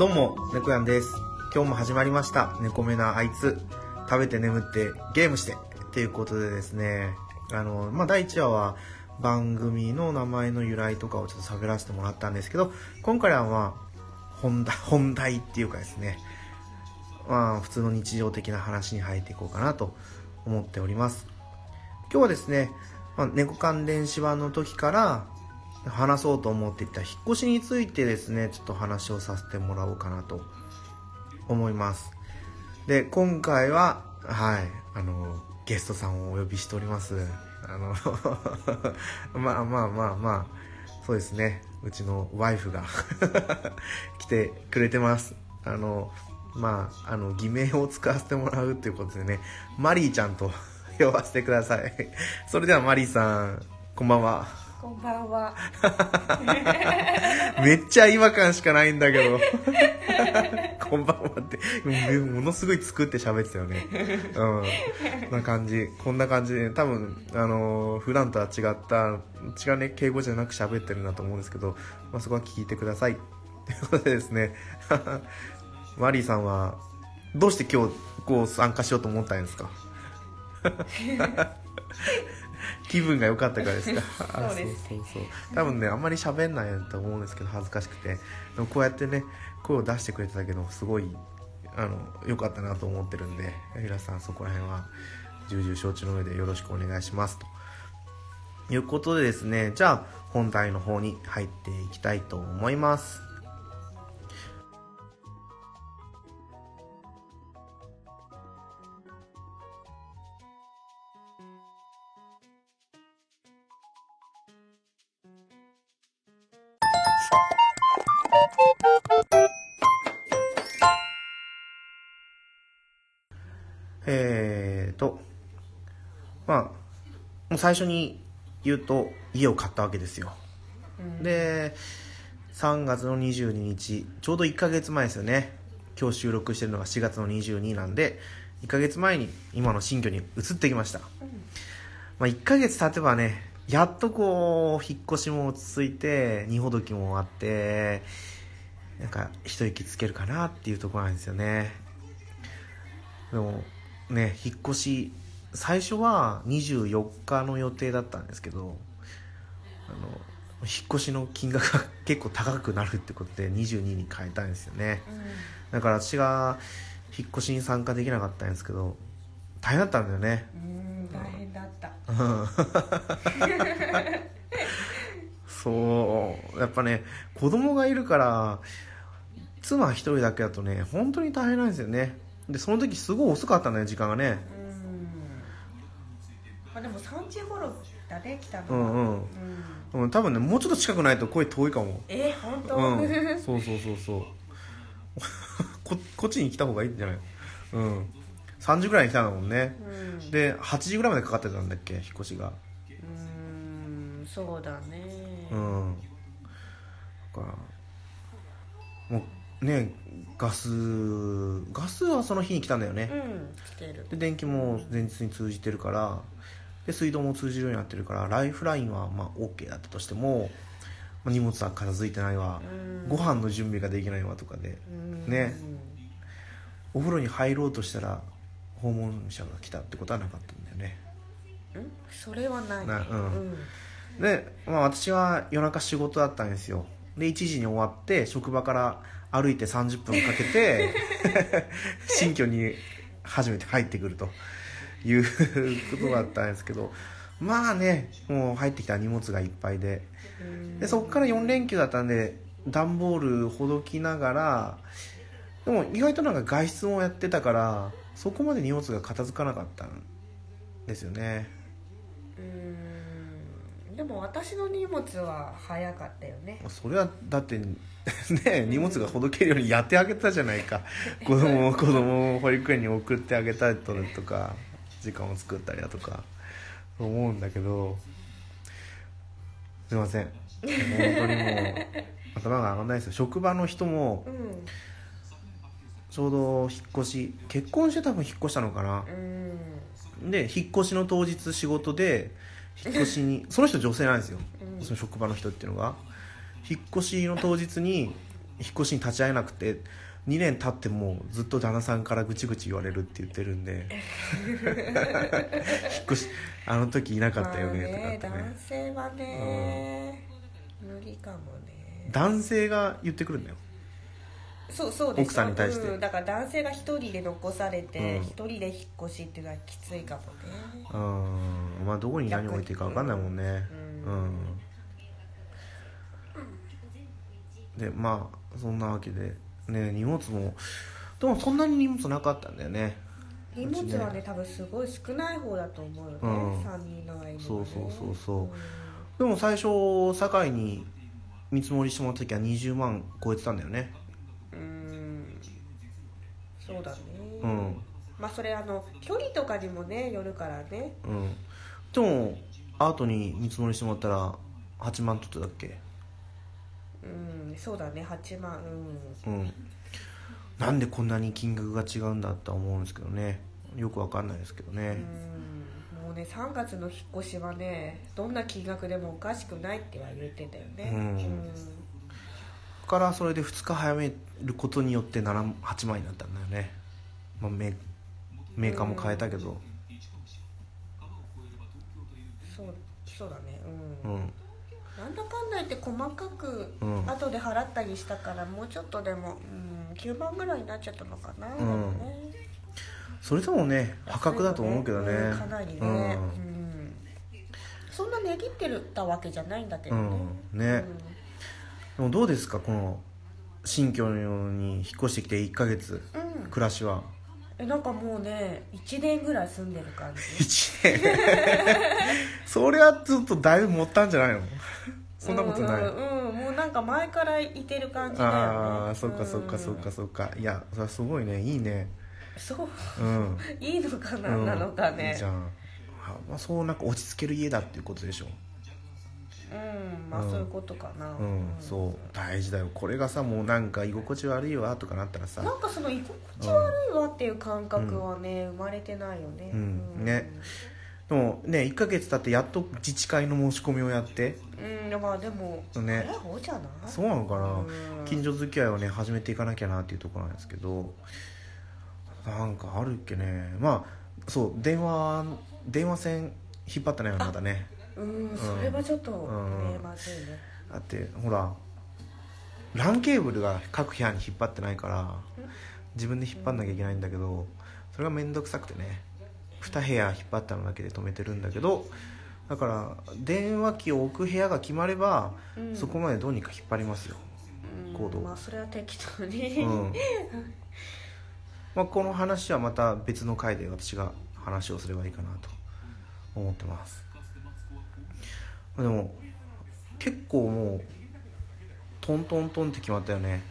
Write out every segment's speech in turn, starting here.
どうも、猫やんです。今日も始まりました。猫目なあいつ。食べて眠ってゲームして。っていうことでですね、あの、まあ、第1話は番組の名前の由来とかをちょっと喋らせてもらったんですけど、今回はまあ、本題、本題っていうかですね、まあ、普通の日常的な話に入っていこうかなと思っております。今日はですね、まあ、猫関連子版の時から話そうと思っていた引っ越しについてですね、ちょっと話をさせてもらおうかなと思います。で、今回は、はい、あの、ゲストさんをお呼びしております。あの、まあまあまあまあ、そうですね、うちのワイフが 来てくれてます。あの、まあ、あの、偽名を使わせてもらうっていうことでね、マリーちゃんと 呼ばせてください。それではマリーさん、こんばんは。こんばんは。めっちゃ違和感しかないんだけど。こんばんはって、ものすごい作って喋ってたよね。うん。こんな感じ。こんな感じで、多分、あのー普段とは違った、違うね、敬語じゃなく喋ってるなと思うんですけど、まあ、そこは聞いてください。ということでですね、マリーさんは、どうして今日、こう参加しようと思ったんですか？気分が良かったからですか？あ そうです。そうそうそう。多分ねあんまり喋んないと思うんですけど恥ずかしくて。でもこうやってね声を出してくれてたけどすごいあの良かったなと思ってるんで皆さんそこら辺は重々承知の上でよろしくお願いします。ということでですねじゃあ本題の方に入っていきたいと思いますえーとまあもう最初に言うと家を買ったわけですよ。で3月の22日ちょうど1ヶ月前ですよね。今日収録してるのが4月の22なんで1ヶ月前に今の新居に移ってきました、まあ、1ヶ月経てばねやっとこう引っ越しも落ち着いて荷ほどきも終わってなんか一息つけるかなっていうところなんですよね。でもね引っ越し最初は24日の予定だったんですけどあの引っ越しの金額が結構高くなるってことで22に変えたんですよね。だから私が引っ越しに参加できなかったんですけど大変だったんだよね。う。そうやっぱね子供がいるから妻一人だけだとね本当に大変なん。ですよねでその時すごい遅かったん。だよ時間がねうん。まあ、でも三時頃だね、来たの。うん。うん。うん。うん、多分ねもうちょっと近くないと声遠いかもえ、本当。うん。そうそうそうそうここっちに来た方がいいん。じゃないうん。3時ぐらいに来たんだもんね。うん。で8時ぐらいまでかかってたんだっけ？引っ越しが。うん、そうだね。うん。だか。らもうねガスガスはその日に来たんだよね。うん、来てる。で電気も前日に通じてるから。で水道も通じるようになってるからライフラインはまあ OK だったとしても、まあ、荷物は片付いてないわ。うん。ご飯の準備ができないわとかで。うん。ね。お風呂に入ろうとしたら訪問者が来たってことはなかったんだよね。うん、それはない。なうん。うん。で、まあ、私は夜中仕事だったんですよ。で1時に終わって職場から歩いて30分かけて 新居に初めて入ってくるということだったんですけどまあねもう入ってきた荷物がいっぱいで。でそこから4連休だったんで段ボールほどきながらでも意外となんか外出もやってたからそこまで荷物が片付かなかったんですよねうん。でも私の荷物は早かったよね。それはだって ね荷物がほどけるようにやってあげたじゃないか 子供を子供を保育園に送ってあげたりとか時間を作ったりだとか思うんだけどすいません本当にもう 頭が上がらないですよ職場の人もうん。ちょうど引っ越し結婚して多分引っ越したのかな。うん。で引っ越しの当日仕事で引っ越しに その人女性なんですよ、うん。その職場の人っていうのが。引っ越しの当日に引っ越しに立ち会えなくて2年経ってもずっと旦那さんからぐちぐち言われるって言ってるんで。引っ越しあの時いなかったよねとかね。男性はね、無理かもね。男性が言ってくるんだよそうそうです。奥さんに対して。うんだから男性が一人で残されてうん。一、人で引っ越しっていうのはきついかもね。うん。まあどこに何置いていいか分かんないもんね。ううん。ん、でまあそんなわけでね荷物もでもそんなに荷物なかったんだよね。荷物はね多分すごい少ない方だと思うよね、うん。3人の間に、ね、そうそうそうそう。うん。でも最初堺に見積もりしてもらった時は20万超えてたんだよね。うんそうだね。うん。まあそれあの距離とかにもねよるからね。うん。でもアートに見積もりしてもらったら8万取ってたっけ？うんそうだね8万うん。うん。なんでこんなに金額が違うんだとは思うんですけどね。よくわかんないですけどね。うん。もうね3月の引っ越しはねどんな金額でもおかしくないっては言ってたよね。うんからそれで2日早めることによって7 8万になったんだよね、まあ、メメーカーも変えたけど。そうそうだね。う、うん。んなんだかんだ言って細かくうん。後で払ったりしたからもうちょっとでも、うん、9万ぐらいになっちゃったのかな、ん。でもねそれでもね破格だと思うけどね。うんかなりね、ううん。んそんな値切ってるたわけじゃないんだけどね、うん。ねでもどうですかこの新居に引っ越してきて1ヶ月うん、うん暮らしは？えなんかもうね1年ぐらい住んでる感じ。1年？それはちょっとだいぶ持ったんじゃないの？そんなことない、うんうんうん。もうなんか前からいてる感じだよね。ああそっかそっかそっかそっか。いやそれはすごいね。いいね。そう。うん。いいのかな、うん。なのかね。いいじゃん。あまあ、そうなんか落ち着ける家だっていうことでしょうんまあうん。そういうことかな。うん、そう。大事だよ。これがさもうなんか居心地悪いわとかなったらさ。なんかその居心地悪いわっていう感覚はね、生まれてないよね。うん。ね。でもね1ヶ月経ってやっと自治会の申し込みをやって。うんまあでもね。早い方じゃない？そうなのかな、うん。近所付き合いをね始めていかなきゃなっていうところなんですけど。なんかあるっけね。まあそう電話電話線引っ張ったねまだねうんそれはちょっとね、うんまずいね。だってほら LAN ケーブルが各部屋に引っ張ってないから自分で引っ張んなきゃいけないんだけどそれが面倒くさくてね2部屋引っ張ったのだけで止めてるんだけどだから電話機を置く部屋が決まれば、うん。そこまでどうにか引っ張りますよ、うん行動まあそれは適当に、うん。まあ、この話はまた別の回で私が話をすればいいかなと思ってますでも結構もうトントントンって決まったよね。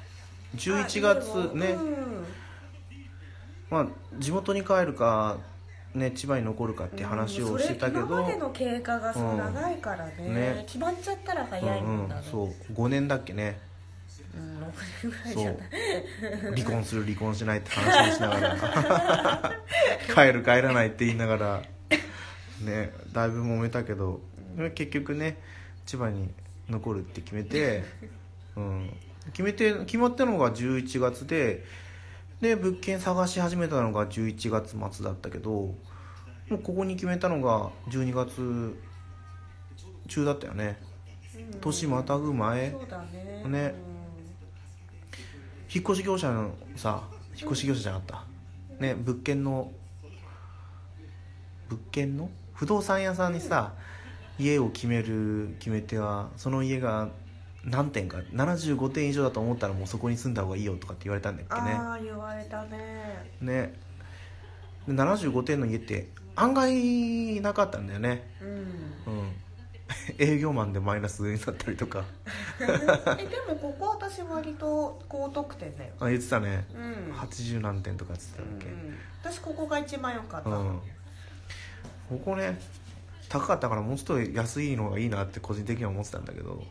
11月あね、うん。まあ地元に帰るかね千葉に残るかって話をしてたけど、それ今までの経過がそううん長いからね,、ね。決まっちゃったら早いもんだね、うんうん、そう。5年だっけね。うん、6年ぐらいそじゃなう。い離婚する離婚しないって話をしながら。帰る帰らないって言いながら。ねだいぶ揉めたけど結局ね千葉に残るって決めて、うん、決めて決まったのが11月でで物件探し始めたのが11月末だったけどもうここに決めたのが12月中だったよね。うん。年またぐ前。ね。ね。引っ越し業者のさ引っ越し業者じゃなかった。ね物件の物件の？不動産屋さんにさ家を決める決め手はその家が何点か75点以上だと思ったらもうそこに住んだ方がいいよとかって言われたんだっけね。ああ言われたね。ね。で75点の家って案外なかったんだよね。うん。うん。営業マンでマイナスになったりとか。えでもここ私割と高得点だよ。あ言ってたね。うん。80何点とかっつってたっけ、うん。私ここが一番良かった、うん、ここね高かったからもうちょっと安いのがいいなって個人的には思ってたんだけど、うん。ま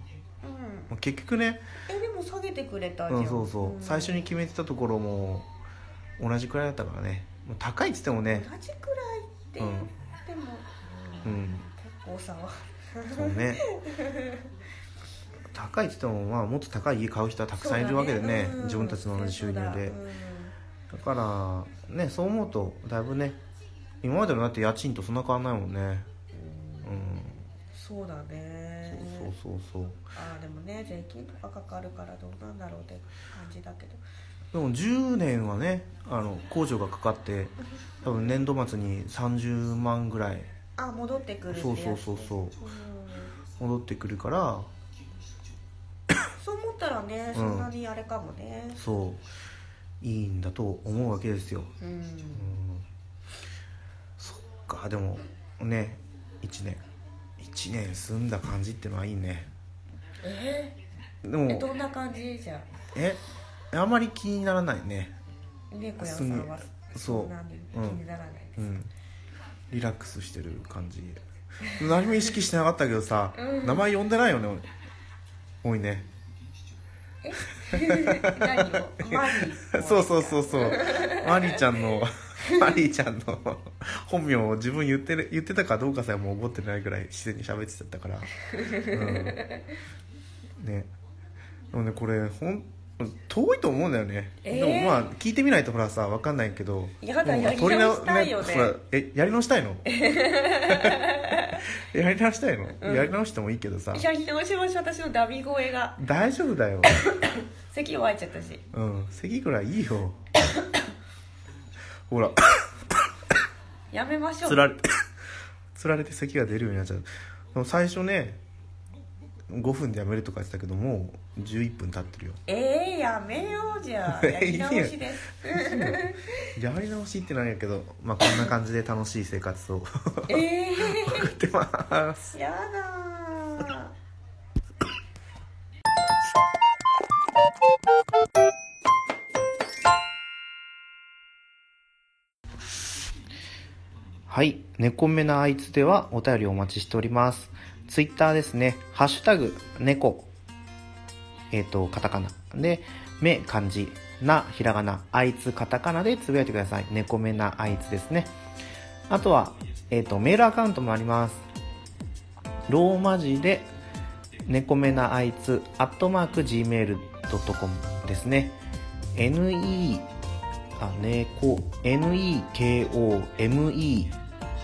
あ結局ね、えでも下げてくれたじゃん、うん、そうそう、ん。最初に決めてたところも同じくらいだったからね。高いっつってもね。同じくらいって言っても、うん。結構差はそうね。高いって言っても、まあ、もっと高い家買う人はたくさんいるわけでね。そうだうん。自分たちの同じ収入で。だ。だうんからねそう思うとだいぶね今までのだって家賃とそんな変わんないもんね。うんそうだね。そうそうそうそう。ああでもね税金とかかかるからどうなんだろうって感じだけど。でも10年はねあの控除がかかって多分年度末に30万ぐらい。あ戻ってくるそうそうそうそう。うん。戻ってくるから。そう思ったらねそんなにあれかもね。そう。いいんだと思うわけですよ。うん、うん。そっかでもね1年。1年住んだ感じってのはいいね。え？でー、えもどんな感じじゃえ？あんまり気にならないね。猫屋さんはそう。気にならないです、うん。リラックスしてる感じ。何も意識してなかったけどさ、うん。名前呼んでないよね俺多いね。何を？マリー。そうそうそうそう。マリーちゃんのマリーちゃんの 本名を自分言ってる言ってたかどうかさえもう覚えてないぐらい自然に喋ってたから、うん、ね。でもねこれほん遠いと思うんだよね、えー？でもまあ聞いてみないとほらさ分かんないけど。やだもうやり取直したいよね。ほらえやり直したいの？やり直したいの、うん。やり直してもいいけどさ。やり直しましょう私のダミ声が。大丈夫だよ。咳弱いちゃったし。うん。咳ぐらいいいよほら。やめましょう。つられ つられて咳が出るようになっちゃう。でも最初ね5分でやめるとか言ってたけどもう11分経ってるよ。えー、やめようじゃあ。やり直しです。やり直しってなんやけど、まあ、こんな感じで楽しい生活をえ送ってます。ー、やだはい。猫目なあいつではお便りお待ちしております。ツイッターですね。ハッシュタグ、猫。えっ、と、カタカナ。で、目、漢字。な、ひらがな。あいつ、カタカナでつぶやいてください。猫目なあいつですね。あとは、えっ、と、メールアカウントもあります。ローマ字で、猫目なあいつ、アットマーク、gmail.com ですね。ne あ、猫、n-e-k-o-m-e、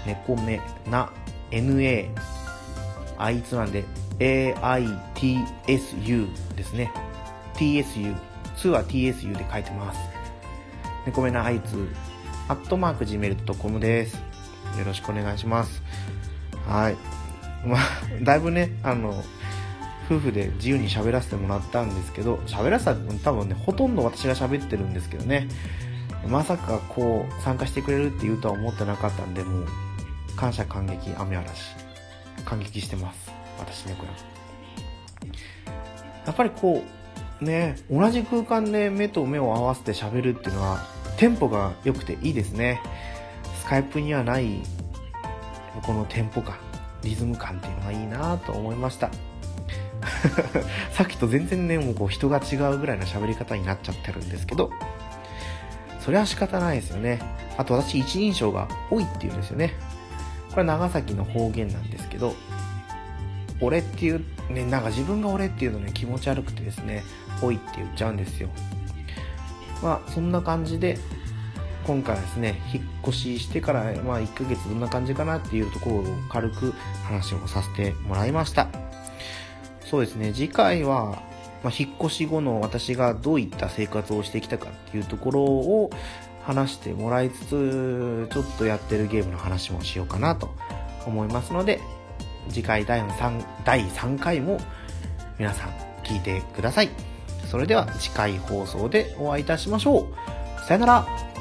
猫目な、na、あいつなんで、a-i-t-s-u ですね。tsu、2は tsu で書いてます。猫目なあいつ、アットマーク gmail.com です。よろしくお願いします。はい。まあ、だいぶね、あの、夫婦で自由に喋らせてもらったんですけど、喋らせた多分ね、ほとんど私が喋ってるんですけどね。まさかこう参加してくれるって言うとは思ってなかったんでもう感謝感激雨嵐感激してます私ねこれやっぱりこうね同じ空間で目と目を合わせて喋るっていうのはテンポが良くていいですねスカイプにはないこのテンポ感リズム感っていうのがいいなと思いました さっきと全然ねもうこう人が違うぐらいの喋り方になっちゃってるんですけどそれは仕方ないですよね。あと私一人称が「おい」って言うんですよね。これ長崎の方言なんですけど、俺っていう、ね、なんか自分が俺っていうのね気持ち悪くてですね、おいって言っちゃうんですよ。まあそんな感じで、今回はですね、引っ越ししてから、まあ1ヶ月どんな感じかなっていうところを軽く話をさせてもらいました。そうですね、次回は、まあ、引っ越し後の私がどういった生活をしてきたかっていうところを話してもらいつつ、ちょっとやってるゲームの話もしようかなと思いますので、次回第 3, 第3回も皆さん聞いてください。それでは次回放送でお会いいたしましょう。さよなら。